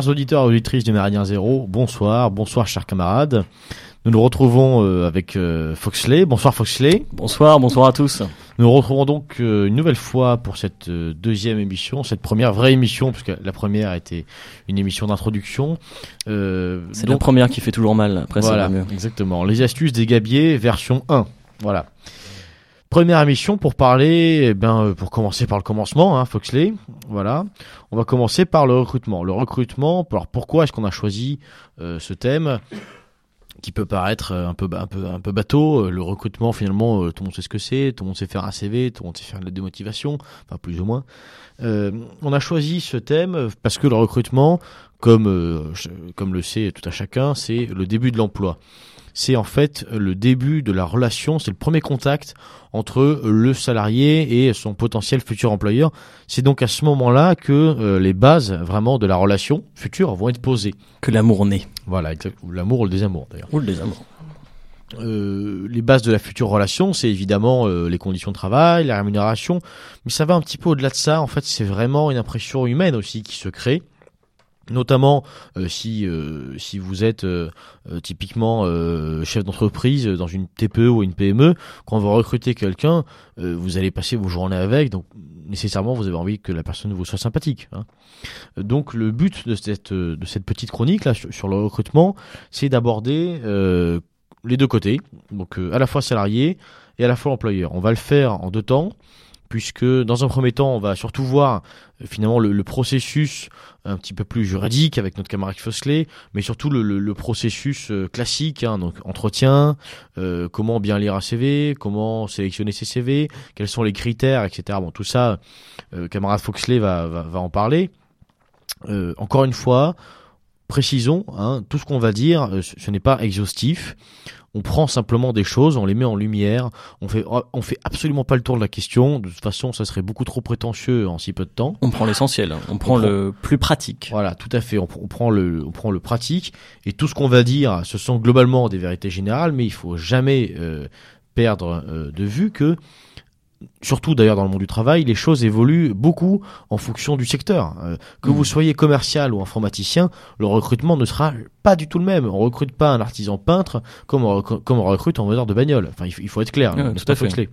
Chers auditeurs et auditrices du Méridien Zéro, bonsoir, bonsoir chers camarades. Nous nous retrouvons euh, avec euh, Foxley. Bonsoir Foxley. Bonsoir, bonsoir à tous. Nous nous retrouvons donc euh, une nouvelle fois pour cette deuxième émission, cette première vraie émission, puisque la première était une émission d'introduction. C'est la première qui fait toujours mal, après voilà, mieux. Exactement. Les astuces des gabiers, version 1. Voilà. Première émission pour parler, eh ben, euh, pour commencer par le commencement, hein, Foxley. Voilà. On va commencer par le recrutement. Le recrutement. Alors pourquoi est-ce qu'on a choisi euh, ce thème qui peut paraître euh, un peu un bateau. Le recrutement, finalement, tout le monde sait ce que c'est. Tout le monde sait faire un CV. Tout le monde sait faire de la démotivation, enfin plus ou moins. on a choisi ce thème parce que le recrutement, comme comme le sait tout à chacun, c'est le début de l'emploi c'est en fait le début de la relation, c'est le premier contact entre le salarié et son potentiel futur employeur. C'est donc à ce moment-là que euh, les bases vraiment de la relation future vont être posées. Que l'amour naît. Voilà, l'amour ou le désamour d'ailleurs. Ou le désamour. Euh, les bases de la future relation, c'est évidemment euh, les conditions de travail, la rémunération, mais ça va un petit peu au-delà de ça. En fait, c'est vraiment une impression humaine aussi qui se crée notamment euh, si euh, si vous êtes euh, typiquement chef d'entreprise dans une TPE ou une PME, quand vous recrutez quelqu'un, vous allez passer vos journées avec, donc nécessairement vous avez envie que la personne vous soit sympathique. Hein. Donc le but de cette de cette petite chronique là sur, le recrutement, c'est d'aborder les deux côtés, donc à la fois salarié et à la fois employeur. On va le faire en deux temps puisque dans un premier temps, on va surtout voir euh, finalement le, processus un petit peu plus juridique avec notre camarade Fossley, mais surtout le, processus euh, classique, hein, donc entretien, euh, comment bien lire un CV, comment sélectionner ses CV, quels sont les critères, etc. Bon, tout ça, camarade Foxley va, va, en parler. encore une fois, précisons, hein, tout ce qu'on va dire, ce n'est pas exhaustif on prend simplement des choses, on les met en lumière, on fait, on fait absolument pas le tour de la question. De toute façon, ça serait beaucoup trop prétentieux en si peu de temps. On prend l'essentiel, on, prend le plus pratique. Voilà, tout à fait. On, prend le, on prend le pratique et tout ce qu'on va dire, ce sont globalement des vérités générales, mais il faut jamais euh, perdre euh, de vue que surtout d'ailleurs dans le monde du travail, les choses évoluent beaucoup en fonction du secteur. Euh, que vous mm. soyez commercial ou informaticien, le recrutement ne sera pas du tout le même. On recrute pas un artisan peintre comme on, comme on recrute un vendeur de bagnole. Enfin, il, faut être clair. tout à fait.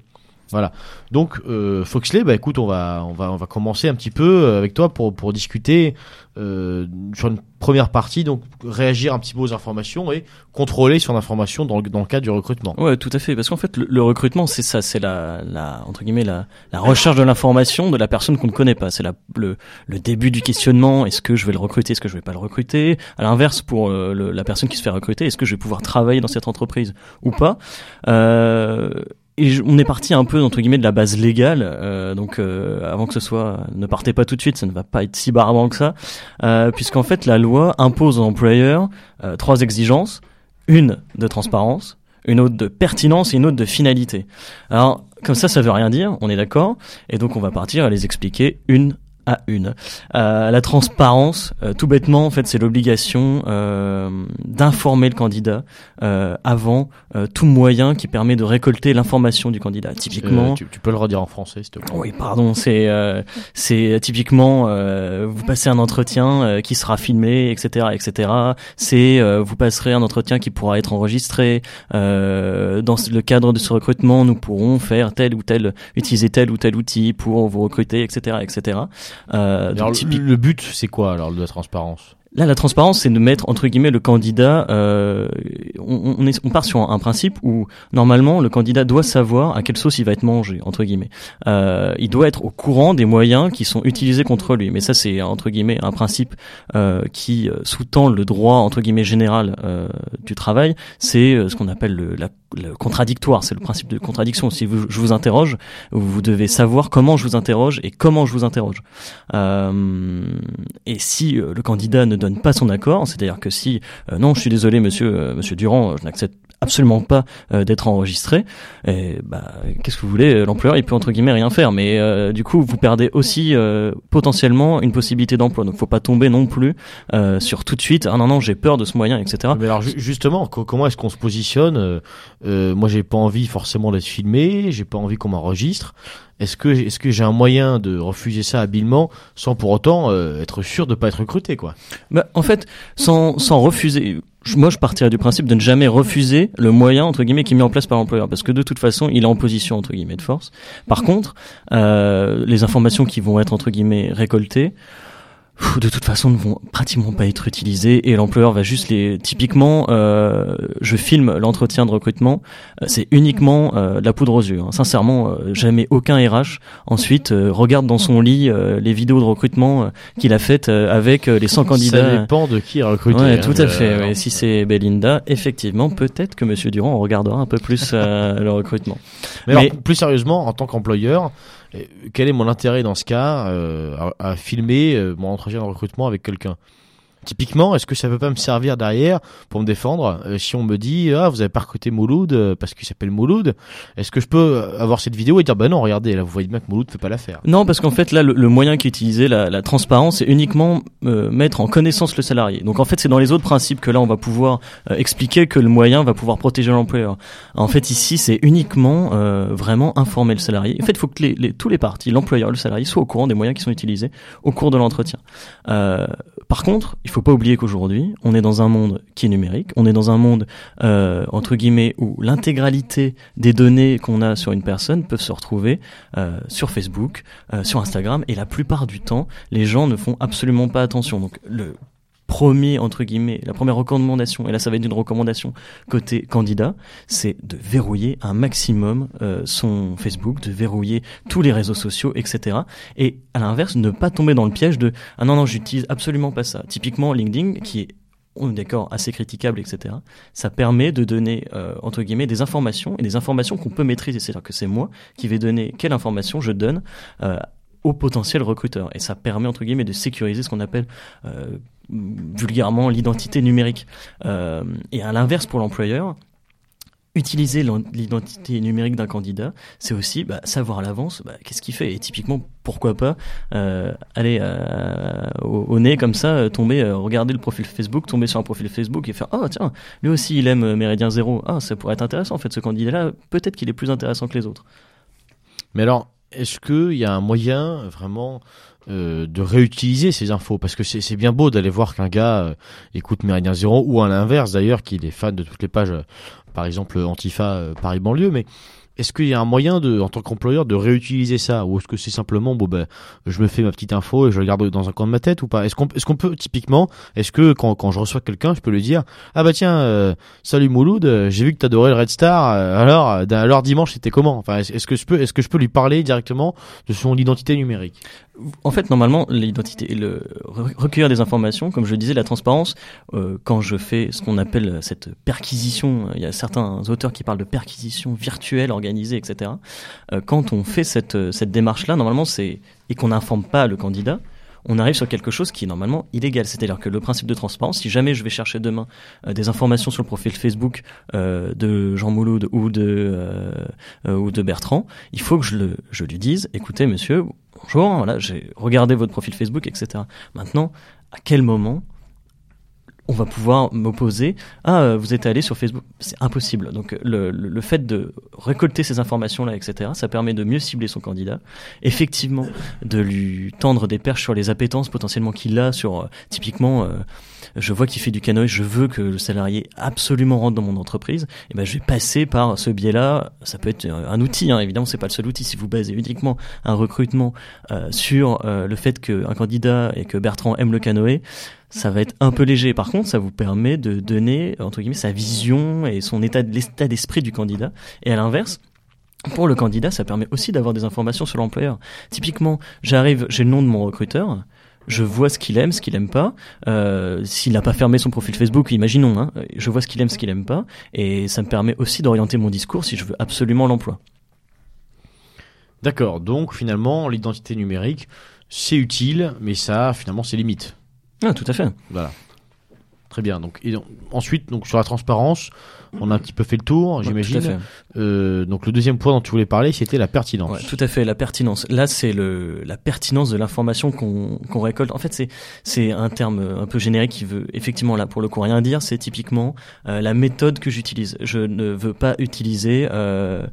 Voilà. Donc euh, Foxley, bah écoute, on va on va on va commencer un petit peu euh, avec toi pour pour discuter euh, sur une première partie, donc réagir un petit peu aux informations et contrôler son information dans le, dans le cadre du recrutement. Ouais, tout à fait, parce qu'en fait le, recrutement c'est ça, c'est la la entre guillemets la la recherche de l'information de la personne qu'on ne connaît pas. C'est le le début du questionnement. Est-ce que je vais le recruter? Est-ce que je vais pas le recruter? À l'inverse, pour euh, la personne qui se fait recruter, est-ce que je vais pouvoir travailler dans cette entreprise ou pas? Euh, et on est parti un peu entre guillemets de la base légale, euh, donc euh, avant que ce soit, ne partez pas tout de suite, ça ne va pas être si barbant que ça, euh, puisqu'en fait la loi impose aux employeurs euh, trois exigences, une de transparence, une autre de pertinence et une autre de finalité. Alors comme ça, ça veut rien dire, on est d'accord, et donc on va partir à les expliquer une à une. Euh, la transparence, euh, tout bêtement, en fait, c'est l'obligation euh, d'informer le candidat euh, avant euh, tout moyen qui permet de récolter l'information du candidat. Typiquement, tu, tu, peux le redire en français, s'il te plaît. Oui, pardon. C'est c'est typiquement vous passez un entretien qui sera filmé, etc., etc. C'est vous passerez un entretien qui pourra être enregistré. dans le cadre de ce recrutement, nous pourrons faire tel ou tel, utiliser tel ou tel outil pour vous recruter, etc., etc. Euh, le but, c'est quoi alors de la transparence? Là, la transparence, c'est de mettre entre guillemets le candidat. Euh, on, est, on part sur un, principe où normalement le candidat doit savoir à quelle sauce il va être mangé entre guillemets. Euh, il doit être au courant des moyens qui sont utilisés contre lui. Mais ça, c'est entre guillemets un principe euh, qui euh, sous-tend le droit entre guillemets général euh, du travail. C'est euh, ce qu'on appelle le, la le contradictoire, c'est le principe de contradiction. Si vous, je vous interroge, vous devez savoir comment je vous interroge et comment je vous interroge. Et si le candidat ne donne pas son accord, c'est-à-dire que si euh, non, je suis désolé, monsieur, euh, monsieur Durand, je n'accepte absolument pas euh, d'être enregistré. Et bah, qu'est-ce que vous voulez L'employeur, il peut entre guillemets rien faire, mais euh, du coup, vous perdez aussi euh, potentiellement une possibilité d'emploi. Donc, faut pas tomber non plus sur tout de suite. Ah non non, j'ai peur de ce moyen, etc. Mais alors justement, comment est-ce qu'on se positionne Moi, j'ai pas envie forcément d'être filmé, j'ai pas envie qu'on m'enregistre. Est-ce que est-ce que j'ai un moyen de refuser ça habilement sans pour autant être sûr de pas être recruté quoi? Bah, en fait, sans sans refuser moi je partirais du principe de ne jamais refuser le moyen entre guillemets qui est mis en place par l'employeur parce que de toute façon il est en position entre guillemets de force. Par contre, euh, les informations qui vont être entre guillemets récoltées, de toute façon ne vont pratiquement pas être utilisés et l'employeur va juste les typiquement euh, je filme l'entretien de recrutement euh, c'est uniquement euh, de la poudre aux yeux hein. sincèrement euh, jamais aucun RH ensuite regarde dans son lit les vidéos de recrutement qu'il a faites avec les 100 candidats ça dépend de qui a recruté ouais, hein, tout à fait ouais. si c'est Belinda effectivement peut-être que monsieur Durand regardera un peu plus le recrutement mais, mais alors, plus sérieusement en tant qu'employeur quel est mon intérêt dans ce cas euh, à, à, filmer euh, mon entretien de recrutement avec quelqu'un? Typiquement, est-ce que ça peut pas me servir derrière pour me défendre? Euh, si on me dit ah vous avez pas recruté Mouloud euh, parce qu'il s'appelle Mouloud Est-ce que je peux avoir cette vidéo et dire bah non regardez là vous voyez bien que Mouloud fait pas l'affaire Non parce qu'en fait là le, moyen qui est utilisé la, la transparence c'est uniquement euh, mettre en connaissance le salarié. Donc en fait c'est dans les autres principes que là on va pouvoir expliquer que le moyen va pouvoir protéger l'employeur. En fait ici c'est uniquement vraiment informer le salarié. En fait il faut que tous les parties, l'employeur, le salarié soient au courant des moyens qui sont utilisés au cours de l'entretien. par contre il faut faut pas oublier qu'aujourd'hui, on est dans un monde qui est numérique, on est dans un monde euh, entre guillemets où l'intégralité des données qu'on a sur une personne peuvent se retrouver euh, sur Facebook, euh, sur Instagram, et la plupart du temps, les gens ne font absolument pas attention. Donc le premier entre guillemets la première recommandation et là ça va être une recommandation côté candidat c'est de verrouiller un maximum euh, son Facebook de verrouiller tous les réseaux sociaux etc et à l'inverse ne pas tomber dans le piège de ah non non j'utilise absolument pas ça typiquement LinkedIn qui est on d'accord, assez critiquable, etc. Ça permet de donner, euh, entre guillemets, des informations, et des informations qu'on peut maîtriser. C'est-à-dire que c'est moi qui vais donner quelle information je donne euh, au potentiel recruteur. Et ça permet, entre guillemets, de sécuriser ce qu'on appelle euh, vulgairement l'identité numérique. Euh, et à l'inverse, pour l'employeur, utiliser l'identité numérique d'un candidat, c'est aussi bah, savoir à l'avance bah, qu'est-ce qu'il fait. Et typiquement, pourquoi pas euh, aller euh, au, nez comme ça, tomber, regarder le profil Facebook, tomber sur un profil Facebook et faire oh tiens, lui aussi il aime Méridien Zéro. Ah, ça pourrait être intéressant en fait ce candidat-là. Peut-être qu'il est plus intéressant que les autres. Mais alors, est-ce qu'il y a un moyen vraiment euh, de réutiliser ces infos parce que c'est bien beau d'aller voir qu'un gars euh, écoute Méridien Zéro ou à l'inverse d'ailleurs qu'il est fan de toutes les pages euh, par exemple Antifa Paris banlieue mais est-ce qu'il y a un moyen de, en tant qu'employeur, de réutiliser ça, ou est-ce que c'est simplement, bon ben, je me fais ma petite info et je le garde dans un coin de ma tête ou pas? Est-ce qu'on, est-ce qu'on peut typiquement, est-ce que quand, quand je reçois quelqu'un, je peux lui dire, ah bah tiens, euh, salut Mouloud, euh, j'ai vu que t'adorais le Red Star, euh, alors, alors dimanche c'était comment Enfin, est-ce que je peux, est-ce que je peux lui parler directement de son identité numérique? En fait, normalement, l'identité, le recueillir des informations, comme je disais, la transparence. Euh, quand je fais ce qu'on appelle cette perquisition, il y a certains auteurs qui parlent de perquisition virtuelle, organisée, etc. Euh, quand on fait cette cette démarche-là, normalement, c'est et qu'on n'informe pas le candidat, on arrive sur quelque chose qui est normalement illégal. C'est-à-dire que le principe de transparence, si jamais je vais chercher demain euh, des informations sur le profil Facebook euh, de Jean Mouloud ou de ou de Bertrand, il faut que je le je lui dise, écoutez, monsieur, bonjour, voilà, j'ai regardé votre profil Facebook, etc. Maintenant, à quel moment on va pouvoir m'opposer ah euh, vous êtes allé sur Facebook c'est impossible donc le, le, fait de récolter ces informations là etc ça permet de mieux cibler son candidat effectivement de lui tendre des perches sur les appétences potentiellement qu'il a sur euh, typiquement euh, je vois qu'il fait du canoë, je veux que le salarié absolument rentre dans mon entreprise, et ben je vais passer par ce biais-là. Ça peut être un outil, hein. évidemment, c'est pas le seul outil. Si vous basez uniquement un recrutement euh, sur euh, le fait qu'un candidat et que Bertrand aime le canoë, ça va être un peu léger. Par contre, ça vous permet de donner entre guillemets sa vision et son état, d'esprit du candidat. Et à l'inverse, pour le candidat, ça permet aussi d'avoir des informations sur l'employeur. Typiquement, j'arrive, j'ai le nom de mon recruteur, je vois ce qu'il aime, ce qu'il aime pas. Euh, S'il n'a pas fermé son profil Facebook, imaginons, hein, je vois ce qu'il aime, ce qu'il aime pas, et ça me permet aussi d'orienter mon discours si je veux absolument l'emploi. D'accord, donc finalement, l'identité numérique, c'est utile, mais ça, finalement, c'est limite. Ah, tout à fait. Voilà. Très bien. Donc, et ensuite, donc sur la transparence, on a un petit peu fait le tour, Ouais, j'imagine. Euh, donc le deuxième point dont tu voulais parler, c'était la pertinence. Ouais, tout à fait, la pertinence. Là, c'est le la pertinence de l'information qu'on qu'on récolte. En fait, c'est c'est un terme un peu générique qui veut effectivement là pour le coup rien dire. C'est typiquement euh, la méthode que j'utilise. Je ne veux pas utiliser euh,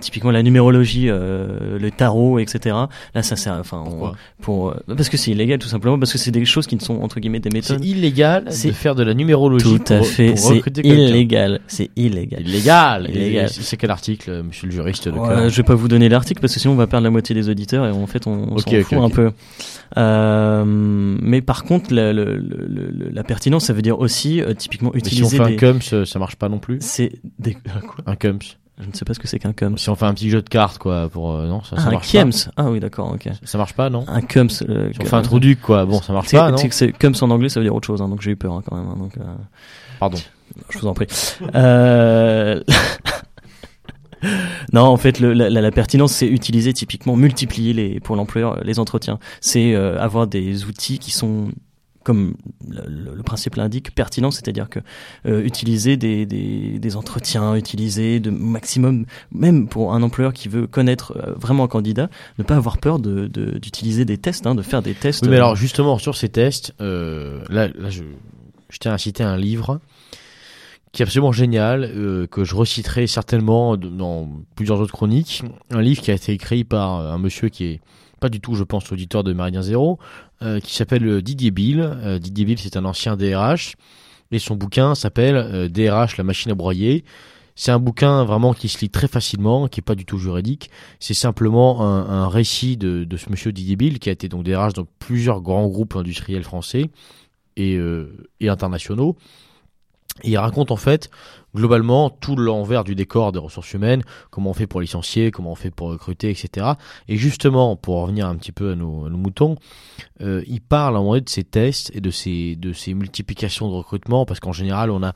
typiquement la numérologie, le tarot, etc. Là, ça sert. Enfin, on- pour parce que c'est illégal tout simplement parce que c'est des choses qui ne sont entre guillemets des C'est méthodes. illégal C'est- de faire de la numérologie Tout à pour, fait, c'est illégal. C'est illégal. Illégal. Illégal. C'est quel article, monsieur le juriste de Ouais, je vais pas vous donner l'article parce que sinon on va perdre la moitié des auditeurs et en fait on, on Ok, s'en fout un peu. Euh, mais par contre la, pertinence ça veut dire aussi euh, typiquement Mais si on utiliser fait un des cums, euh, ça marche pas non plus. c'est des Un cums. Je ne sais pas ce que c'est qu'un cums. Si on fait un petit jeu de cartes, quoi, pour euh, non, ça, ça Ah, un marche kiems. pas. Ah oui d'accord ok. Ça marche pas, non Un cums. euh, Si on fait un truc, quoi, bon, ça marche pas, non c'est cums en anglais ça veut dire autre chose hein, donc j'ai eu peur hein, quand même hein, donc euh, Pardon. je vous en prie. Euh... non, en fait, le- la, la- pertinence, c'est utiliser typiquement, multiplier les, pour l'employeur les entretiens. C'est avoir des outils qui sont, comme le, principe l'indique, pertinents, c'est-à-dire que euh, utiliser des, des, des entretiens, utiliser de maximum, même pour un employeur qui veut connaître euh, vraiment un candidat, ne pas avoir peur de de- d'utiliser des tests, hein, de faire des tests. Oui, mais euh, alors justement sur ces tests, euh, là, là je, je tiens à citer un livre qui est absolument génial, que je reciterai certainement dans plusieurs autres chroniques. Un livre qui a été écrit par un monsieur qui est pas du tout, je pense, auditeur de Méridien Zéro, euh, qui s'appelle euh, Didier Bill. Euh, Didier Bill, c'est un ancien DRH, et son bouquin s'appelle DRH, la machine à broyer. C'est un bouquin vraiment qui se lit très facilement, qui est pas du tout juridique. C'est simplement un, récit de, ce monsieur Didier Bill, qui a été donc DRH dans plusieurs grands groupes industriels français et, internationaux. Il raconte en fait globalement tout l'envers du décor des ressources humaines, comment on fait pour licencier, comment on fait pour recruter, etc. Et justement, pour revenir un petit peu à nos, à nos moutons, euh, il parle à un moment donné de ces tests et de ces, de ces multiplications de recrutement, parce qu'en général, on a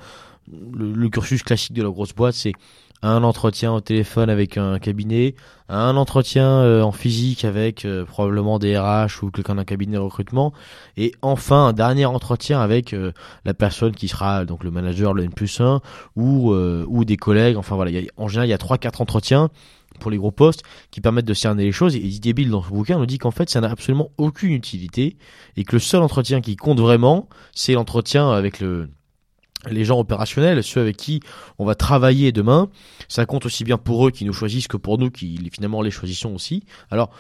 le, le cursus classique de la grosse boîte, c'est un entretien au téléphone avec un cabinet, un entretien euh, en physique avec euh, probablement des RH ou quelqu'un d'un cabinet de recrutement, et enfin un dernier entretien avec euh, la personne qui sera donc le manager, le N plus 1, ou, ou des collègues, enfin voilà, en général il y a trois quatre entretiens pour les gros postes qui permettent de cerner les choses, et Didier Bill dans ce bouquin nous dit qu'en fait ça n'a absolument aucune utilité, et que le seul entretien qui compte vraiment, c'est l'entretien avec le les gens opérationnels, ceux avec qui on va travailler demain, ça compte aussi bien pour eux qui nous choisissent que pour nous qui finalement les choisissons aussi. Alors,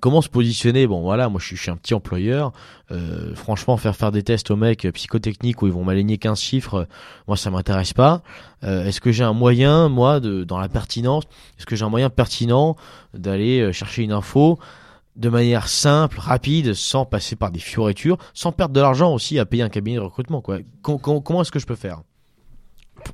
comment se positionner? Bon, voilà, moi je suis, un petit employeur. Euh, franchement, faire faire des tests aux mecs psychotechniques où ils vont m'aligner 15 chiffres, moi ça m'intéresse pas. Euh, est-ce que j'ai un moyen, moi, de dans la pertinence, est-ce que j'ai un moyen pertinent d'aller euh, chercher une info? De manière simple, rapide, sans passer par des fioritures, sans perdre de l'argent aussi à payer un cabinet de recrutement, quoi. Com- com- comment est-ce que je peux faire?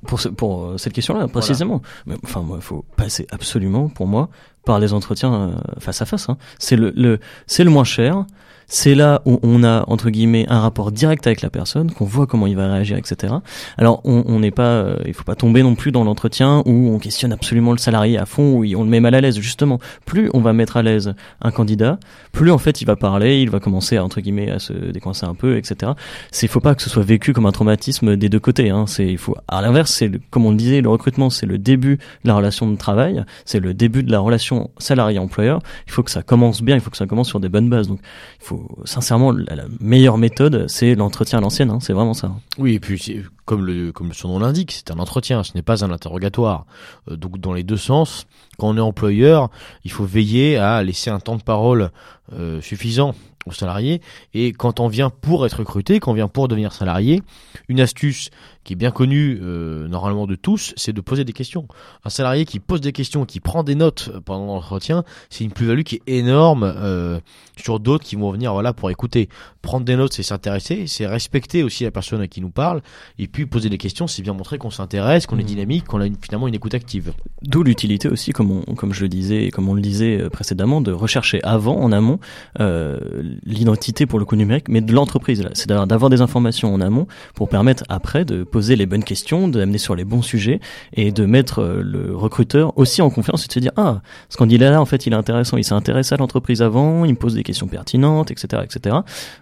Pour, ce- pour euh, cette question-là précisément. Mais, enfin, moi, il faut passer absolument, pour moi, par les entretiens euh, face à face. hein. C'est le, le c'est le moins cher. C'est là où on a entre guillemets un rapport direct avec la personne, qu'on voit comment il va réagir, etc. Alors, on n'est pas, euh, il faut pas tomber non plus dans l'entretien où on questionne absolument le salarié à fond, où on le met mal à l'aise. Justement, plus on va mettre à l'aise un candidat, plus en fait il va parler, il va commencer à, entre guillemets à se décoincer un peu, etc. C'est, faut pas que ce soit vécu comme un traumatisme des deux côtés. Hein. C'est, il faut, à l'inverse, c'est comme on le disait, le recrutement, c'est le début de la relation de travail, c'est le début de la relation salarié-employeur. Il faut que ça commence bien, il faut que ça commence sur des bonnes bases. Donc, il faut, sincèrement, la, meilleure méthode, c'est l'entretien à l'ancienne. Hein. C'est vraiment ça. Oui, et puis comme son nom l'indique, c'est un entretien, ce n'est pas un interrogatoire. Euh, donc dans les deux sens, quand on est employeur, il faut veiller à laisser un temps de parole euh, suffisant aux salariés. Et quand on vient pour être recruté, quand on vient pour devenir salarié, une astuce qui est bien connue euh, normalement de tous, c'est de poser des questions. Un salarié qui pose des questions, qui prend des notes pendant l'entretien, c'est une plus-value qui est énorme euh, sur d'autres qui vont venir voilà pour écouter. Prendre des notes, c'est s'intéresser, c'est respecter aussi la personne à qui nous parle, et puis poser des questions, c'est bien montrer qu'on s'intéresse, qu'on est Mhm. dynamique, qu'on a une- finalement une écoute active. D'où l'utilité aussi, comme, on, comme je le disais comme on le disait euh, précédemment, de rechercher avant, en amont, euh, l'identité pour le coup numérique, mais de l'entreprise. C'est d'avoir des informations en amont pour permettre après de poser les bonnes questions, d'amener sur les bons sujets et de mettre euh, le recruteur aussi en confiance et de se dire ah ce candidat là en fait il est intéressant, il s'est intéressé à l'entreprise avant, il me pose des questions pertinentes, etc., etc.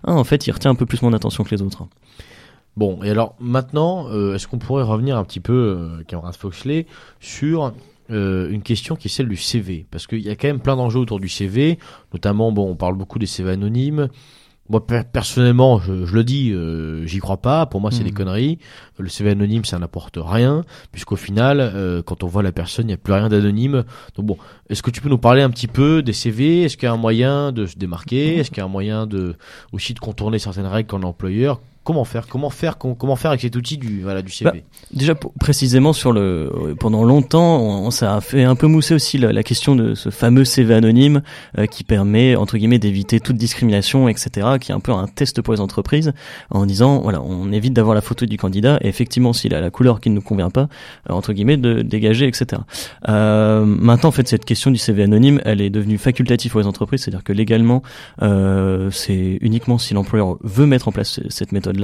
Ah, en fait il retient un peu plus mon attention que les autres. Bon, et alors maintenant, euh, est-ce qu'on pourrait revenir un petit peu, euh, Foxley, sur euh, une question qui est celle du CV Parce qu'il y a quand même plein d'enjeux autour du CV, notamment, bon, on parle beaucoup des CV anonymes. Moi, personnellement, je, le dis, euh, j'y crois pas. Pour moi, c'est des hmm. conneries. Le CV anonyme, ça n'apporte rien, puisqu'au final, euh, quand on voit la personne, il n'y a plus rien d'anonyme. Donc bon, est-ce que tu peux nous parler un petit peu des CV Est-ce qu'il y a un moyen de se démarquer? Est-ce qu'il y a un moyen de aussi de contourner certaines règles qu'en employeur? Comment faire Comment faire Comment faire avec cet outil du voilà du CV bah, Déjà précisément sur le pendant longtemps, on, ça a fait un peu mousser aussi la, question de ce fameux CV anonyme euh, qui permet entre guillemets d'éviter toute discrimination, etc. Qui est un peu un test pour les entreprises en disant voilà on évite d'avoir la photo du candidat et effectivement s'il a la couleur qui ne nous convient pas euh, entre guillemets de dégager, etc. Euh, maintenant en fait cette question du CV anonyme elle est devenue facultative pour les entreprises, c'est-à-dire que légalement euh, c'est uniquement si l'employeur veut mettre en place cette méthode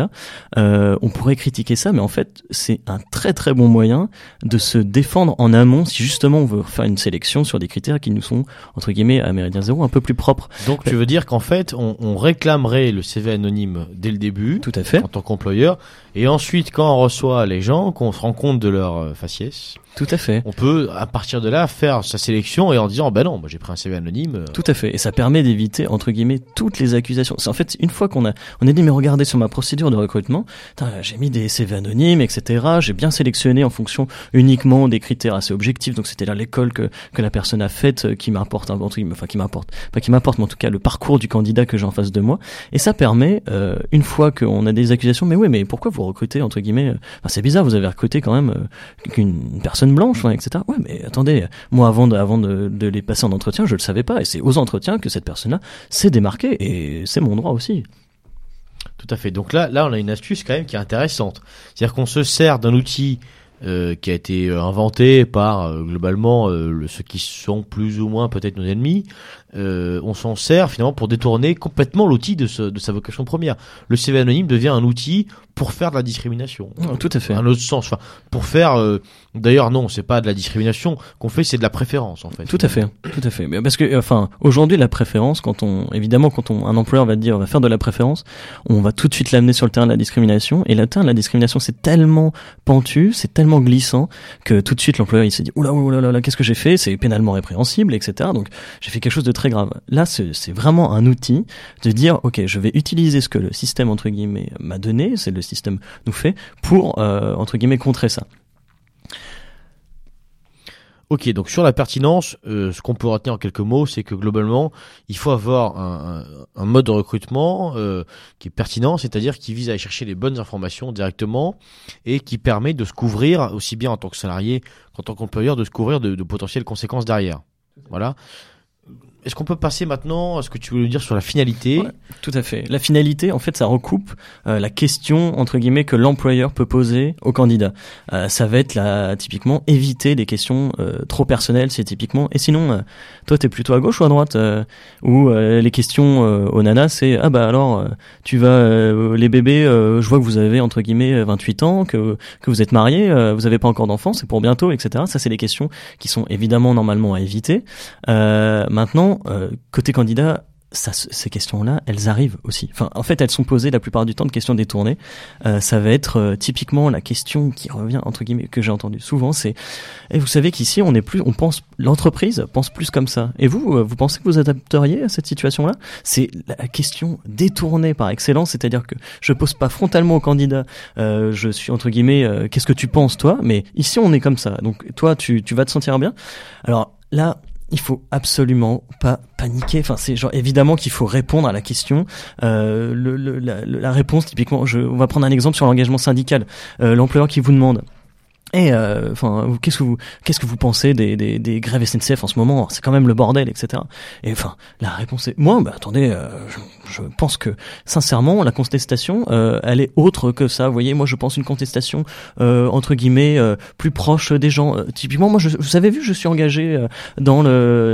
euh, on pourrait critiquer ça, mais en fait, c'est un très très bon moyen de se défendre en amont si justement on veut faire une sélection sur des critères qui nous sont entre guillemets à méridien zéro un peu plus propres. Donc tu veux dire qu'en fait, on, on, réclamerait le CV anonyme dès le début, tout à fait, en tant qu'employeur, et ensuite quand on reçoit les gens, qu'on se rend compte de leur euh, faciès, tout à fait. On peut, à partir de là, faire sa sélection et en disant, ben non, moi j'ai pris un CV anonyme. Euh. Tout à fait. Et ça permet d'éviter, entre guillemets, toutes les accusations. En fait, une fois qu'on a, on a dit, mais regardez sur ma procédure de recrutement, j'ai mis des CV anonymes, etc. J'ai bien sélectionné en fonction uniquement des critères assez objectifs. Donc c'était là l'école que, que la personne a faite euh, qui m'importe, enfin qui m'importe, pas qui m'importe, mais en tout cas le parcours du candidat que j'ai en face de moi. Et ça permet, euh, une fois qu'on a des accusations, mais oui, mais pourquoi vous recrutez, entre guillemets, enfin, c'est bizarre, vous avez recruté quand même qu'une personne blanche, etc. Ouais, mais attendez, moi avant de, avant de les passer en entretien, je le savais pas, et c'est aux entretiens que cette personne-là s'est démarquée, et c'est mon droit aussi. Tout à fait. Donc là, là, on a une astuce quand même qui est intéressante. C'est-à-dire qu'on se sert d'un outil euh, qui a été euh, inventé par euh, globalement ceux qui sont plus ou moins peut-être nos ennemis, on s'en sert finalement pour détourner complètement l'outil de, de, sa vocation première. Le CV anonyme devient un outil pour faire de la discrimination. tout à fait. Un autre sens. Enfin, pour faire. Euh, d'ailleurs, non, c'est pas de la discrimination qu'on fait, c'est de la préférence en fait. Tout à fait. Tout à fait. Mais parce que, enfin, aujourd'hui, la préférence, quand on, évidemment, quand on, un employeur va dire, on va faire de la préférence, on va tout de suite l'amener sur le terrain de la discrimination. Et le terrain de la discrimination, c'est tellement pentu, c'est tellement glissant que tout de suite l'employeur il s'est dit, oula, qu'est-ce que j'ai fait? C'est pénalement répréhensible, etc. Donc, j'ai fait quelque chose de très grave. Là, c'est vraiment un outil de dire, ok, je vais utiliser ce que le système entre guillemets m'a donné, c'est le système nous fait pour, euh, entre guillemets, contrer ça. Ok, donc sur la pertinence, euh, ce qu'on peut retenir en quelques mots, c'est que globalement, il faut avoir un, mode de recrutement euh, qui est pertinent, c'est-à-dire qui vise à aller chercher les bonnes informations directement et qui permet de se couvrir, aussi bien en tant que salarié qu'en tant qu'employeur, de se couvrir de, de potentielles conséquences derrière. Voilà. Est-ce qu'on peut passer maintenant à ce que tu voulais dire sur la finalité? Tout à fait. La finalité, en fait, ça recoupe euh, la question entre guillemets que l'employeur peut poser au candidat. Euh, ça va être là, typiquement éviter des questions euh, trop personnelles, c'est typiquement. Et sinon, toi, t'es plutôt à gauche ou à droite Ou les questions aux nanas, c'est ah bah alors, tu vas les bébés, je vois que vous avez entre guillemets 28 ans, que que vous êtes mariés, vous avez pas encore d'enfants, c'est pour bientôt, etc. Ça, c'est des questions qui sont évidemment normalement à éviter. maintenant euh, côté candidat, ça, ces questions-là, elles arrivent aussi. En fait, elles sont posées la plupart du temps de questions détournées. Euh, ça va être euh, typiquement la question qui revient entre guillemets que j'ai entendu souvent, c'est et vous savez qu'ici on est plus, on pense l'entreprise pense plus comme ça. Et vous, vous pensez que vous adapteriez à cette situation-là? C'est la question détournée par excellence, c'est-à-dire que je pose pas frontalement au candidat, je suis entre guillemets, qu'est-ce que tu penses toi? Mais ici on est comme ça. Donc toi, tu, tu vas te sentir bien. Alors là, il faut absolument pas paniquer. Enfin, c'est genre évidemment qu'il faut répondre à la question. Euh, la, réponse, typiquement, je, on va prendre un exemple sur l'engagement syndical. Euh, L'employeur qui vous demande et euh, enfin, qu'est-ce que vous, qu'est-ce que vous pensez des, des, des grèves SNCF en ce moment? C'est quand même le bordel, etc. Et enfin, la réponse est, moi, bah attendez, euh, je, je, pense que sincèrement, la contestation, euh, elle est autre que ça. Vous voyez, moi, je pense une contestation euh, entre guillemets plus proche des gens. typiquement, moi, je, vous avez vu, je suis engagé dans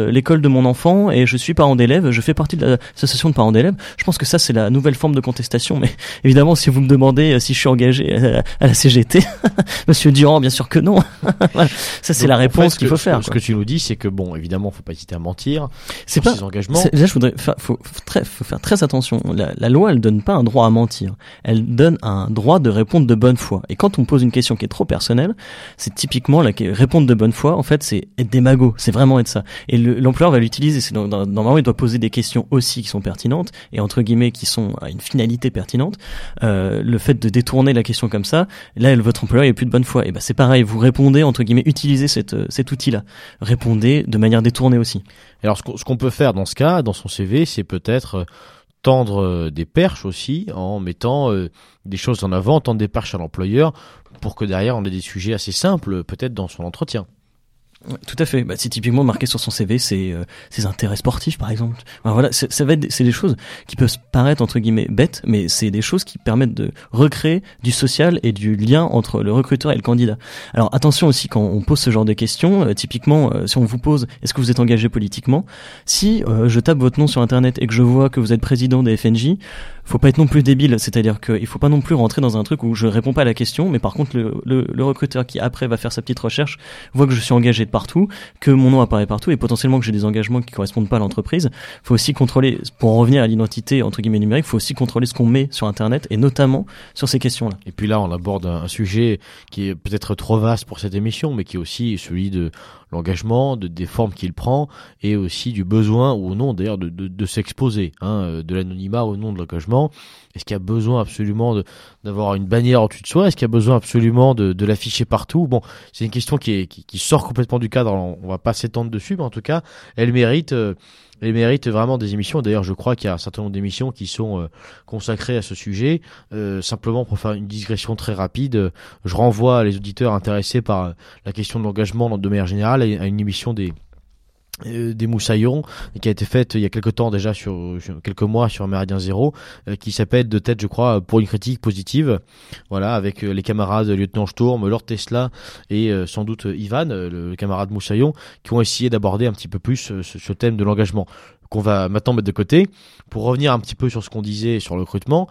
l'école de mon enfant et je suis parent d'élève. Je fais partie de l'association de parents d'élèves. Je pense que ça, c'est la nouvelle forme de contestation. Mais évidemment, si vous me demandez si je suis engagé à, à la CGT, Monsieur Durand bien sûr que non. Ça, c'est la réponse qu'il faut faire. Ce que tu nous dis, c'est que bon, évidemment, faut pas hésiter à mentir. C'est pas ses engagements. Là, je voudrais, faut, faut, très, faut faire très attention. La, la, loi, elle donne pas un droit à mentir. Elle donne un droit de répondre de bonne foi. Et quand on pose une question qui est trop personnelle, c'est typiquement la répondre de bonne foi. En fait, c'est être démago. C'est vraiment être ça. Et l'employeur va l'utiliser. C'est normalement, il doit poser des questions aussi qui sont pertinentes et entre guillemets qui sont à une finalité pertinente. Euh, le fait de détourner la question comme ça, là, votre employeur est plus de bonne foi. Et ben, c'est pareil, vous répondez, entre guillemets, utilisez euh, cet outil-là. Répondez de manière détournée aussi. Alors ce qu'on peut faire dans ce cas, dans son CV, c'est peut-être euh, tendre euh, des perches aussi en mettant des choses en avant, tendre des perches à l'employeur pour que derrière on ait des sujets assez simples peut-être dans son entretien tout à fait. Bah, c'est typiquement marqué sur son CV ses, euh, ses intérêts sportifs, par exemple. voilà, ça va c'est des choses qui peuvent paraître entre guillemets bêtes, mais c'est des choses qui permettent de recréer du social et du lien entre le recruteur et le candidat. Alors attention aussi quand on pose ce genre de questions. Euh, typiquement, euh, si on vous pose, est-ce que vous êtes engagé politiquement? Si je tape votre nom sur internet et que je vois que vous êtes président des FNJ, faut pas être non plus débile, c'est-à-dire qu'il faut pas non plus rentrer dans un truc où je réponds pas à la question, mais par contre le, le, le, recruteur qui après va faire sa petite recherche voit que je suis engagé partout, que mon nom apparaît partout et potentiellement que j'ai des engagements qui correspondent pas à l'entreprise. Faut aussi contrôler, pour en revenir à l'identité entre guillemets numérique, faut aussi contrôler ce qu'on met sur Internet et notamment sur ces questions-là. Et puis là, on aborde un sujet qui est peut-être trop vaste pour cette émission, mais qui est aussi celui de l'engagement, de, des formes qu'il prend, et aussi du besoin ou non d'ailleurs de, de, de s'exposer, hein, euh, de l'anonymat au nom de l'engagement. Est-ce qu'il y a besoin absolument d'avoir une bannière au-dessus de soi? Est-ce qu'il y a besoin absolument de, de l'afficher partout? Bon, c'est une question qui, est, qui, qui, sort complètement du cadre, on va pas s'étendre dessus, mais en tout cas, elle mérite... Euh, elle mérite vraiment des émissions. D'ailleurs, je crois qu'il y a un certain nombre d'émissions qui sont euh, consacrées à ce sujet. Euh, simplement pour faire une digression très rapide, euh, je renvoie les auditeurs intéressés par la question de l'engagement de manière générale à une émission des des moussaillons qui a été faite il y a quelques temps déjà sur, quelques mois sur Méridien Zéro euh, qui s'appelle de tête je crois pour une critique positive. Voilà avec euh, les camarades lieutenant Sturm Lord Tesla et sans doute Ivan le, camarade moussaillon qui ont essayé d'aborder un petit peu plus ce, ce thème de l'engagement qu'on va maintenant mettre de côté. Pour revenir un petit peu sur ce qu'on disait sur le recrutement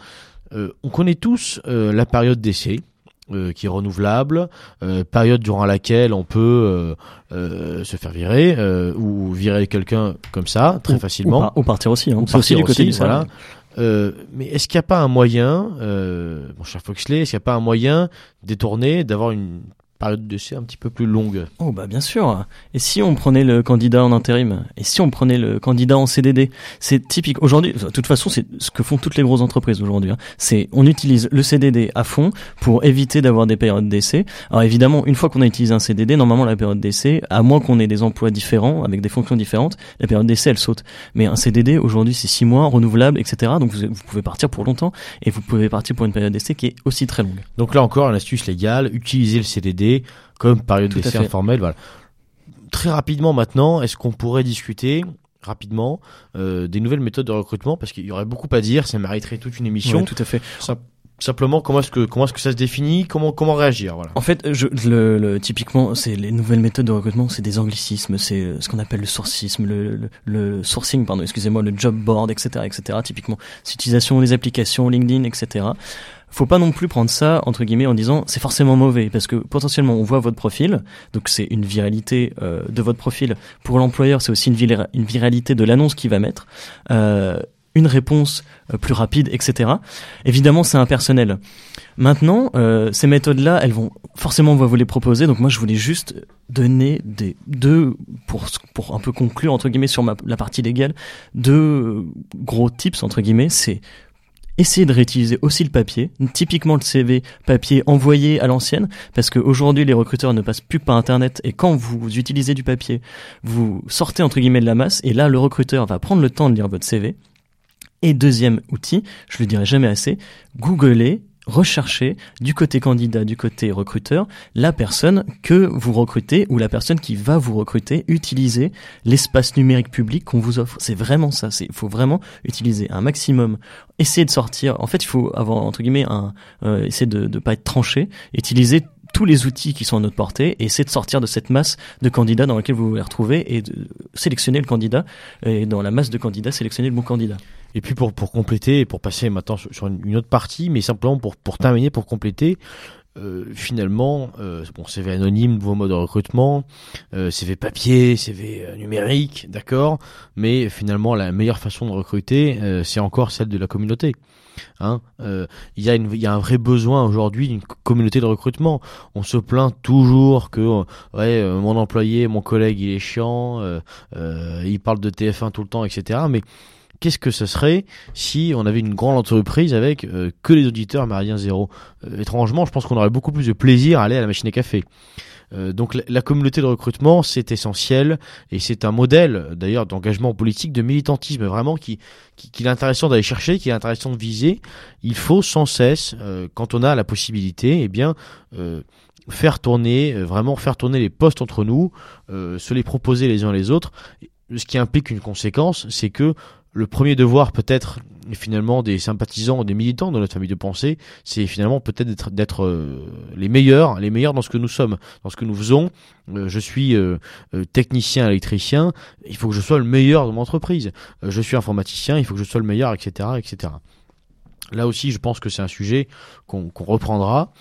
on connaît tous la période d'essai euh, qui est renouvelable, euh, période durant laquelle on peut euh, se faire virer ou virer quelqu'un comme ça très facilement ou, partir aussi. Hein. C'est aussi du côté voilà. mais est-ce qu'il n'y a pas un moyen, mon cher Foxley, est-ce qu'il n'y a pas un moyen détourné d'avoir une période d'essai un petit peu plus longue. Oh bah bien sûr. Et si on prenait le candidat en intérim? Et si on prenait le candidat en CDD C'est typique. Aujourd'hui, de toute façon, c'est ce que font toutes les grosses entreprises aujourd'hui. Hein. C'est on utilise le CDD à fond pour éviter d'avoir des périodes d'essai. Alors évidemment, une fois qu'on a utilisé un CDD, normalement la période d'essai, à moins qu'on ait des emplois différents avec des fonctions différentes, la période d'essai elle saute. Mais un CDD aujourd'hui c'est six mois, renouvelable, etc. Donc vous, vous pouvez partir pour longtemps et vous pouvez partir pour une période d'essai qui est aussi très longue. Donc là encore, une astuce légale, utiliser le CDD comme période d'essai informelle. Voilà. Très rapidement maintenant, est-ce qu'on pourrait discuter rapidement euh, des nouvelles méthodes de recrutement? Parce qu'il y aurait beaucoup à dire, ça mériterait toute une émission. tout à fait. Simplement comment est-ce que comment est-ce que ça se définit? Comment comment réagir? Voilà. En fait je, le, le typiquement c'est les nouvelles méthodes de recrutement c'est des anglicismes c'est euh, ce qu'on appelle le sourcisme le, le, le sourcing pardon excusez-moi le job board etc etc typiquement. C'est l'utilisation des applications LinkedIn etc faut pas non plus prendre ça entre guillemets en disant c'est forcément mauvais parce que potentiellement on voit votre profil donc c'est une viralité euh, de votre profil. Pour l'employeur c'est aussi une, viralité de l'annonce qu'il va mettre. Euh, une réponse euh, plus rapide etc évidemment c'est impersonnel. Maintenant euh, ces méthodes là elles vont forcément on va vous les proposer. Donc moi je voulais juste donner des deux pour pour un peu conclure entre guillemets sur ma, la partie légale deux gros tips entre guillemets. C'est Essayez de réutiliser aussi le papier, typiquement le CV papier envoyé à l'ancienne, parce qu'aujourd'hui les recruteurs ne passent plus par Internet et quand vous utilisez du papier, vous sortez entre guillemets de la masse et là le recruteur va prendre le temps de lire votre CV. Et deuxième outil, je le dirai jamais assez, googlez rechercher du côté candidat, du côté recruteur, la personne que vous recrutez ou la personne qui va vous recruter, utiliser l'espace numérique public qu'on vous offre. C'est vraiment ça. Il faut vraiment utiliser un maximum. Essayer de sortir. En fait, il faut avoir entre guillemets un euh, essayer de ne pas être tranché. Utiliser tous les outils qui sont à notre portée et essayer de sortir de cette masse de candidats dans laquelle vous vous retrouvez et de sélectionner le candidat et dans la masse de candidats sélectionner le bon candidat. Et puis pour, pour compléter pour passer maintenant sur une autre partie, mais simplement pour, pour terminer, pour compléter, euh, finalement, euh, bon, CV anonyme, nouveau mode de recrutement, euh, CV papier, CV euh, numérique, d'accord, mais finalement la meilleure façon de recruter, euh, c'est encore celle de la communauté. Hein il y, a une, y a un vrai besoin aujourd'hui d'une communauté de recrutement. On se plaint toujours que ouais, mon employé, mon collègue, il est chiant, il parle de TF1 tout le temps, etc. Mais qu'est-ce que ce serait si on avait une grande entreprise avec euh, que les auditeurs Méridien Zéro euh, Étrangement, je pense qu'on aurait beaucoup plus de plaisir à aller à la machine à café. Euh, donc la, communauté de recrutement, c'est essentiel et c'est un modèle d'ailleurs d'engagement politique, de militantisme vraiment qui, qui, est intéressant d'aller chercher, qui est intéressant de viser. Il faut sans cesse, quand on a la possibilité, eh bien faire tourner, vraiment faire tourner les postes entre nous, se les proposer les uns les autres. Ce qui implique une conséquence, c'est que le premier devoir peut-être finalement des sympathisants, des militants de notre famille de pensée, c'est finalement peut-être d'être euh, les meilleurs, les meilleurs dans ce que nous sommes, dans ce que nous faisons. Euh, je suis euh, technicien, électricien, il faut que je sois le meilleur de mon entreprise. je suis informaticien, il faut que je sois le meilleur, etc., etc. Là aussi, je pense que c'est un sujet qu'on reprendra.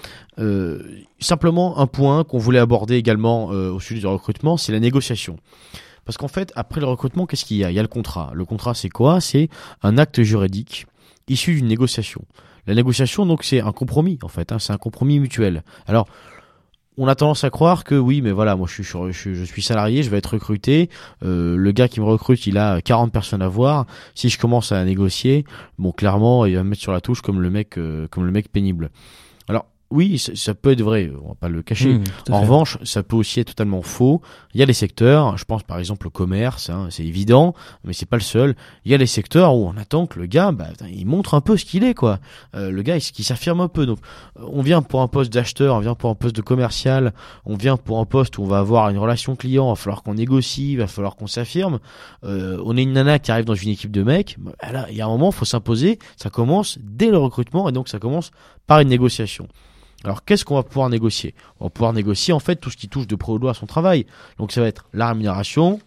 simplement un point qu'on voulait aborder également au sujet du recrutement, c'est la négociation. Parce qu'en fait, après le recrutement, qu'est-ce qu'il y a? Il y a le contrat. Le contrat, c'est quoi? C'est un acte juridique issu d'une négociation. La négociation, donc, c'est un compromis, en fait. Hein, c'est un compromis mutuel. Alors, on a tendance à croire que oui, mais voilà, moi je suis, je, suis salarié, je vais être recruté. Euh, le gars qui me recrute, il a 40 personnes à voir. Si je commence à négocier, bon, clairement, il va me mettre sur la touche comme le mec, euh, comme le mec pénible. Oui, ça, peut être vrai, on va pas le cacher. Mmh, en revanche, ça peut aussi être totalement faux. Il y a des secteurs, je pense par exemple au commerce, hein, c'est évident, mais c'est pas le seul. Il y a des secteurs où on attend que le gars, bah, il montre un peu ce qu'il est, quoi. Euh, le gars, il, qui s'affirme un peu. Donc, euh, on vient pour un poste d'acheteur, on vient pour un poste de commercial, on vient pour un poste où on va avoir une relation client, il va falloir qu'on négocie, il va falloir qu'on s'affirme. Euh, on est une nana qui arrive dans une équipe de mecs. Bah, là, il y a un moment, il faut s'imposer. Ça commence dès le recrutement et donc ça commence par une négociation. Alors qu'est-ce qu'on va pouvoir négocier? On va pouvoir négocier en fait tout ce qui touche de près ou de loin à son travail. Donc ça va être la rémunération,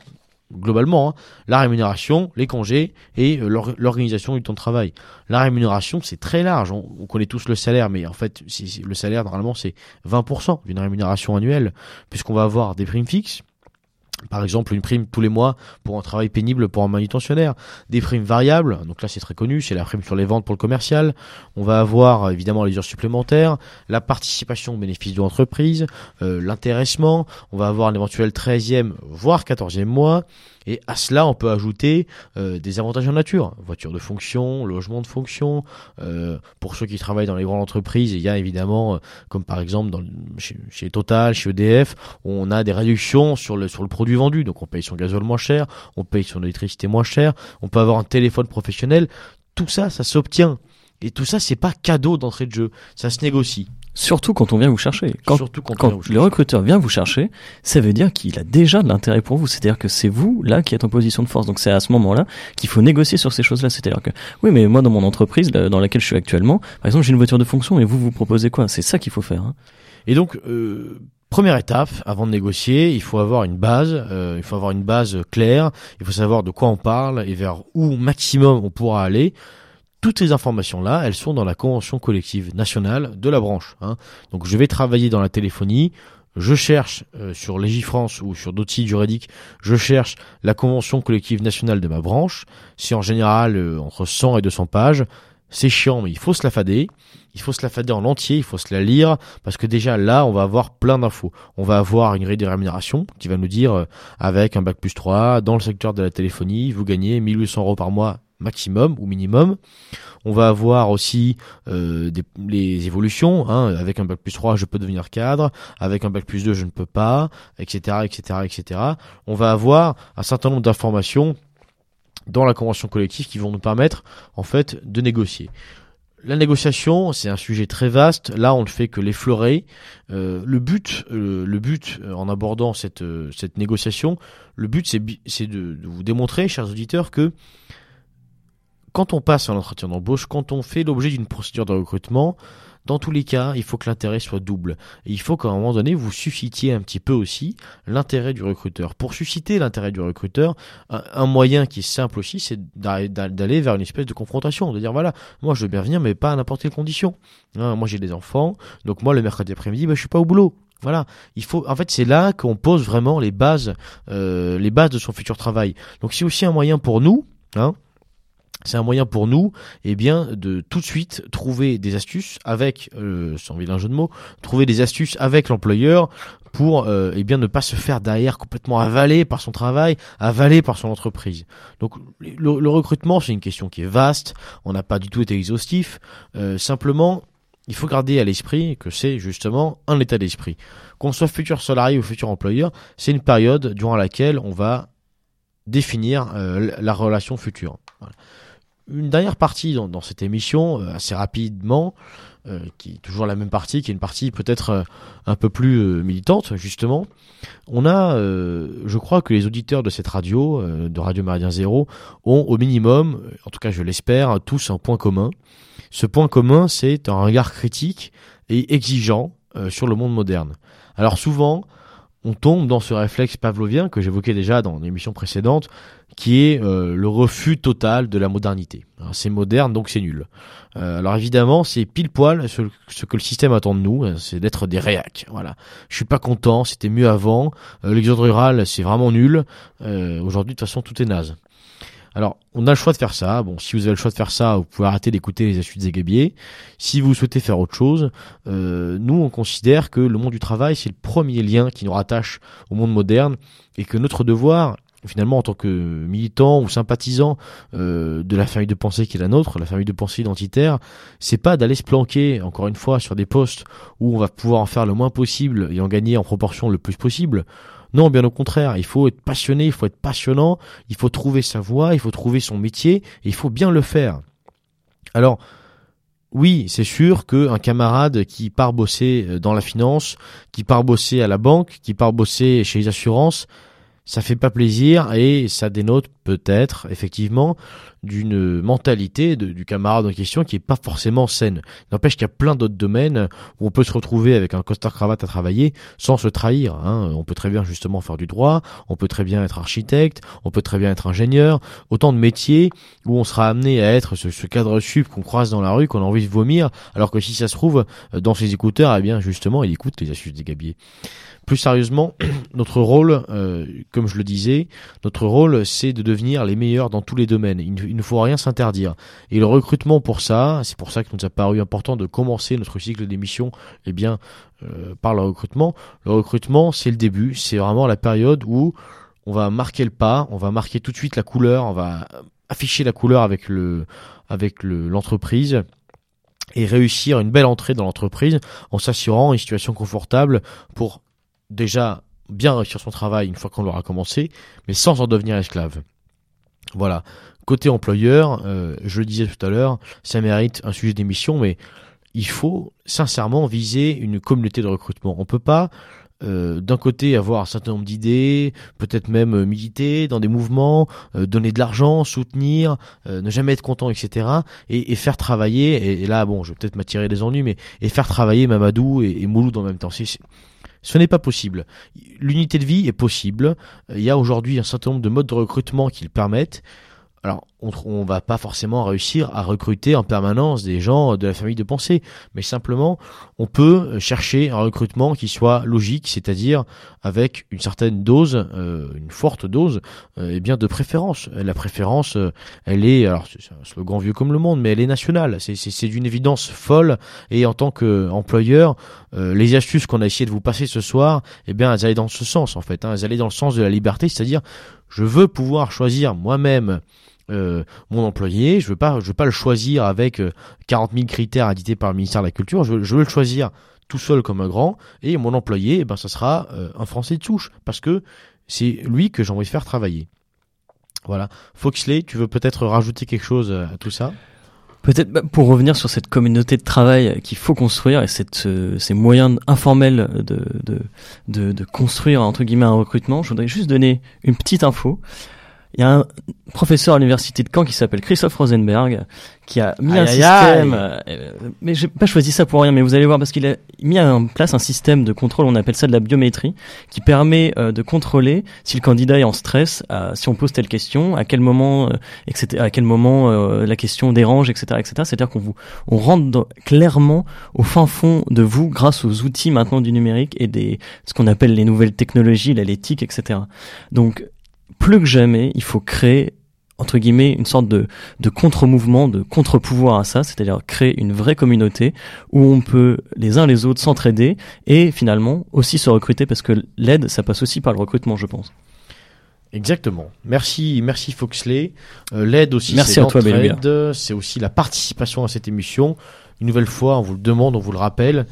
globalement, hein, la rémunération, les congés et euh, l'organisation du temps de travail. La rémunération, c'est très large. On, connaît tous le salaire, mais en fait, le salaire, normalement, c'est 20% d'une rémunération annuelle, puisqu'on va avoir des primes fixes, par exemple, une prime tous les mois pour un travail pénible pour un manutentionnaire. Des primes variables, donc là c'est très connu, c'est la prime sur les ventes pour le commercial. On va avoir évidemment les heures supplémentaires, la participation au bénéfice de l'entreprise, euh, l'intéressement. On va avoir un éventuel 13e, voire 14e mois. Et à cela, on peut ajouter euh, des avantages en nature, voiture de fonction, logement de fonction. Euh, pour ceux qui travaillent dans les grandes entreprises, il y a évidemment, euh, comme par exemple chez, chez, Total, chez EDF, on a des réductions sur le, sur le produit vendu. Donc on paye son gasoil moins cher, on paye son électricité moins cher, on peut avoir un téléphone professionnel. Tout ça, ça s'obtient. Et tout ça, c'est pas cadeau d'entrée de jeu, ça se négocie. Surtout quand on vient vous chercher. Quand, Surtout quand, quand le recruteur vient vous chercher, ça veut dire qu'il a déjà de l'intérêt pour vous. C'est-à-dire que c'est vous là qui êtes en position de force. Donc c'est à ce moment-là qu'il faut négocier sur ces choses-là. C'est-à-dire que oui, mais moi dans mon entreprise dans laquelle je suis actuellement, par exemple, j'ai une voiture de fonction et vous vous proposez quoi? C'est ça qu'il faut faire. Hein. Et donc euh, Première étape, avant de négocier, il faut avoir une base, euh, il faut avoir une base claire, il faut savoir de quoi on parle et vers où maximum on pourra aller toutes ces informations-là, elles sont dans la convention collective nationale de la branche. Hein. Donc je vais travailler dans la téléphonie, je cherche euh, sur Légifrance ou sur d'autres sites juridiques, je cherche la convention collective nationale de ma branche. C'est en général euh, entre 100 et 200 pages. C'est chiant, mais il faut se la fader. Il faut se la fader en entier, il faut se la lire, parce que déjà là, on va avoir plein d'infos. On va avoir une grille de rémunération qui va nous dire, euh, avec un bac plus 3, dans le secteur de la téléphonie, vous gagnez 1800 euros par mois maximum ou minimum. On va avoir aussi euh, les évolutions. Hein. Avec un bac plus 3, je peux devenir cadre. Avec un bac plus 2, je ne peux pas, etc., etc., etc. On va avoir un certain nombre d'informations dans la convention collective qui vont nous permettre en fait de négocier. la négociation, c'est un sujet très vaste. Là, on ne fait que l'effleurer. Euh, le but, euh, le but en abordant cette, cette négociation, le but, c'est de vous démontrer, chers auditeurs, que quand on passe un entretien d'embauche, quand on fait l'objet d'une procédure de recrutement, dans tous les cas, il faut que l'intérêt soit double. Il faut qu'à un moment donné, vous suscitiez un petit peu aussi l'intérêt du recruteur. Pour susciter l'intérêt du recruteur, un, moyen qui est simple aussi, c'est d'a- d'a- d'aller vers une espèce de confrontation, de dire voilà, moi je veux bien venir, mais pas à n'importe quelle condition. Hein, moi j'ai des enfants, donc moi le mercredi après-midi, bah, je suis pas au boulot. Voilà, il faut. En fait, c'est là qu'on pose vraiment les bases, euh, les bases de son futur travail. Donc, c'est aussi un moyen pour nous, hein, c'est un moyen pour nous, eh bien, de tout de suite trouver des astuces avec, euh, sans vilain jeu de mots, trouver des astuces avec l'employeur pour, euh, eh bien, ne pas se faire derrière complètement avaler par son travail, avaler par son entreprise. Donc, le, recrutement, c'est une question qui est vaste. On n'a pas du tout été exhaustif. Euh, simplement, il faut garder à l'esprit que c'est justement un état d'esprit. Qu'on soit futur salarié ou futur employeur, c'est une période durant laquelle on va définir euh, la relation future. Une dernière partie dans, cette émission, euh, assez rapidement, euh, qui est toujours la même partie, qui est une partie peut-être euh, un peu plus militante, justement. On a, je crois que les auditeurs de cette radio, de Radio Méridien Zéro, ont au minimum, en tout cas je l'espère, tous un point commun. Ce point commun, c'est un regard critique et exigeant sur le monde moderne. Alors souvent, on tombe dans ce réflexe pavlovien que j'évoquais déjà dans l'émission précédente, qui est euh, le refus total de la modernité. C'est moderne, donc c'est nul. Euh, alors évidemment, c'est pile poil ce, ce que le système attend de nous, hein, c'est d'être des réacs. Voilà. Je suis pas content, c'était mieux avant. Euh, L'exode rural, c'est vraiment nul. Euh, Aujourd'hui, de toute façon, tout est naze. Alors, on a le choix de faire ça. Bon, si vous avez le choix de faire ça, vous pouvez arrêter d'écouter les astuces des gabiers. Si vous souhaitez faire autre chose, euh, nous, on considère que le monde du travail, c'est le premier lien qui nous rattache au monde moderne et que notre devoir, finalement, en tant que militant ou sympathisant euh, de la famille de pensée qui est la nôtre, la famille de pensée identitaire, c'est pas d'aller se planquer, encore une fois, sur des postes où on va pouvoir en faire le moins possible et en gagner en proportion le plus possible. Non, bien au contraire, il faut être passionné, il faut être passionnant, il faut trouver sa voie, il faut trouver son métier, il faut bien le faire. Alors, oui, c'est sûr qu'un camarade qui part bosser euh, dans la finance, qui part bosser à la banque, qui part bosser chez les assurances, ça fait pas plaisir et ça dénote peut-être effectivement d'une mentalité du camarade en question qui est pas forcément saine. N'empêche qu'il y a plein d'autres domaines où on peut se retrouver avec un costard cravate à travailler sans se trahir. hein. On peut très bien justement faire du droit, on peut très bien être architecte, on peut très bien être ingénieur. Autant de métiers où on sera amené à être ce, cadre sup qu'on croise dans la rue, qu'on a envie de vomir, alors que si ça se trouve dans ses écouteurs, eh bien justement il écoute les astuces des gabiers. Plus sérieusement, notre rôle, euh, comme je le disais, notre rôle, c'est de devenir les meilleurs dans tous les domaines. Il, ne- faut rien s'interdire. Et le recrutement pour ça, c'est pour ça que nous a paru important de commencer notre cycle d'émission, eh bien, euh, par le recrutement. Le recrutement, c'est le début, c'est vraiment la période où on va marquer le pas, on va marquer tout de suite la couleur, on va afficher la couleur avec le, avec le, l'entreprise et réussir une belle entrée dans l'entreprise en s'assurant une situation confortable pour déjà bien réussir son travail une fois qu'on l'aura commencé, mais sans en devenir esclave. Voilà. Côté employeur, euh, je le disais tout à l'heure, ça mérite un sujet d'émission, mais il faut sincèrement viser une communauté de recrutement. On peut pas euh, d'un côté avoir un certain nombre d'idées, peut-être même euh, militer dans des mouvements, donner de l'argent, soutenir, ne jamais être content, etc. Et, faire travailler, et, là bon, je vais peut-être m'attirer des ennuis, mais et faire travailler Mamadou et, Mouloud en même temps. Ce n'est pas possible. L'unité de vie est possible. Il y a aujourd'hui un certain nombre de modes de recrutement qui le permettent. Alors, on, on va pas forcément réussir à recruter en permanence des gens de la famille de pensée, mais simplement, on peut chercher un recrutement qui soit logique, c'est-à-dire avec une certaine dose, euh, une forte dose, euh, bien de préférence. La préférence, euh, elle est, alors c'est un slogan vieux comme le monde, mais elle est nationale. C'est- C'est d'une évidence folle. Et en tant qu'employeur, euh, les astuces qu'on a essayé de vous passer ce soir, eh bien, elles allaient dans ce sens en fait. Hein, elles allaient dans le sens de la liberté, c'est-à-dire, je veux pouvoir choisir moi-même euh, mon employé. Je veux pas, je veux pas le choisir avec euh, 40 000 critères édités par le ministère de la Culture. Je, veux- je veux le choisir tout seul comme un grand. Et mon employé, eh ben, ça sera euh, un Français de souche parce que c'est lui que j'ai envie de faire travailler. Voilà. Foxley, tu veux peut-être rajouter quelque chose à tout ça? Peut-être bah, pour revenir sur cette communauté de travail qu'il faut construire et cette, euh, ces moyens informels de, de, de, de construire entre guillemets un recrutement, je voudrais juste donner une petite info. Il y a un professeur à l'université de Caen qui s'appelle Christophe Rosenberg qui a mis un Aïe, aïe, système, euh, mais j'ai pas choisi ça pour rien, mais vous allez voir parce qu'il a mis en place un système de contrôle, on appelle ça de la biométrie, qui permet euh, de contrôler si le candidat est en stress, euh, si on pose telle question, à quel moment, euh, etc., à quel moment la question dérange, etc., etc. C'est-à-dire qu'on vous, on rentre dans- clairement au fin fond de vous grâce aux outils maintenant du numérique et des, ce qu'on appelle les nouvelles technologies, la l'éthique, etc. Donc plus que jamais, il faut créer entre guillemets une sorte de, de contre-mouvement, de contre-pouvoir à ça, c'est-à-dire créer une vraie communauté où on peut les uns les autres s'entraider et finalement aussi se recruter parce que l'aide, ça passe aussi par le recrutement, je pense. Exactement. Merci, merci Foxley. Euh, L'aide aussi, Merci c'est à toi, c'est aussi la participation à cette émission. Une nouvelle fois, on vous le demande, on vous le rappelle.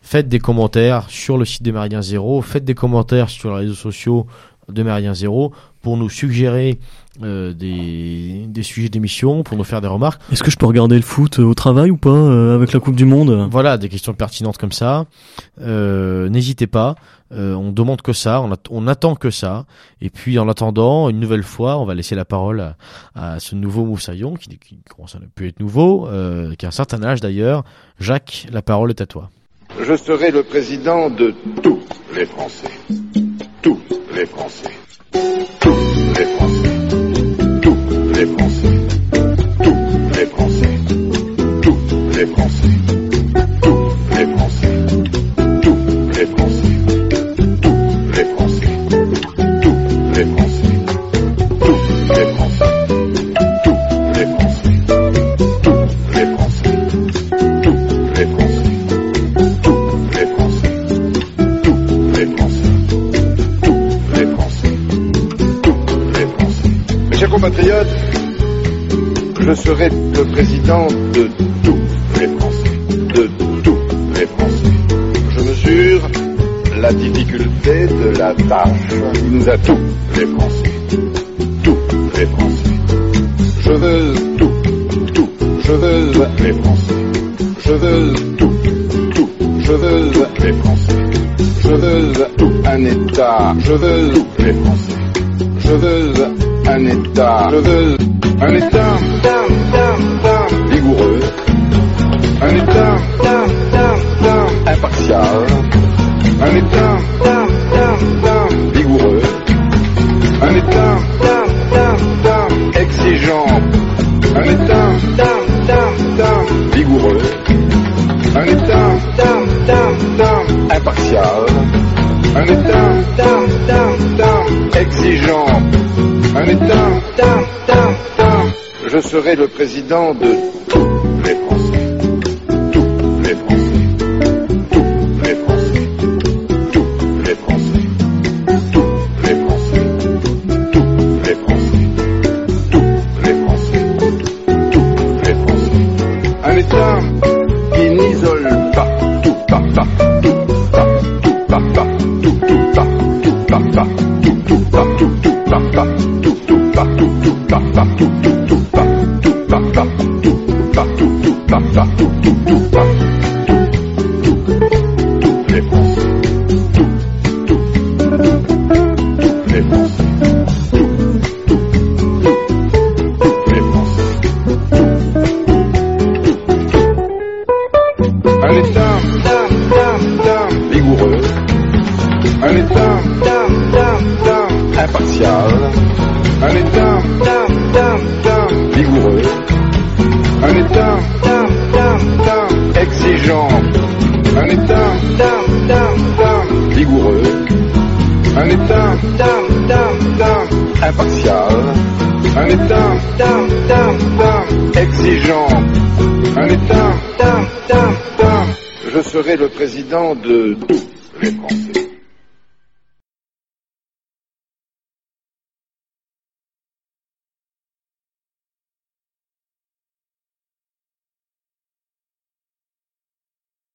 Faites des commentaires sur le site de Méridien Zéro, faites des commentaires sur les réseaux sociaux de Méridien Zéro pour nous suggérer euh, des, des sujets d'émission, pour nous faire des remarques. Est-ce que je peux regarder le foot au travail ou pas euh, avec la Coupe du Monde? Voilà, des questions pertinentes comme ça. Euh, N'hésitez pas. Euh, on demande que ça, on, at- on attend que ça. Et puis en attendant, une nouvelle fois, on va laisser la parole à, à ce nouveau Moussaillon, qui, qui commence à ne plus être nouveau, euh, qui a un certain âge d'ailleurs. Jacques, la parole est à toi. Je serai le président de tous les Français. Tous les Français. Je serai le président de tous les Français, de tous les Français. Je mesure la difficulté de la tâche qui nous a tous les Français, tous les Français. Je veux tout, tout, je veux les Français. Je veux tout, tout, je veux les Français. Je veux tout un État. Je veux tous les Français. Je veux un État. Je un État vigoureux. Un État impartial. Un État vigoureux. Un État exigeant. Un État vigoureux. Un État impartial. Un État exigeant. Je serai le président de tous les Français. ferai le président de tout.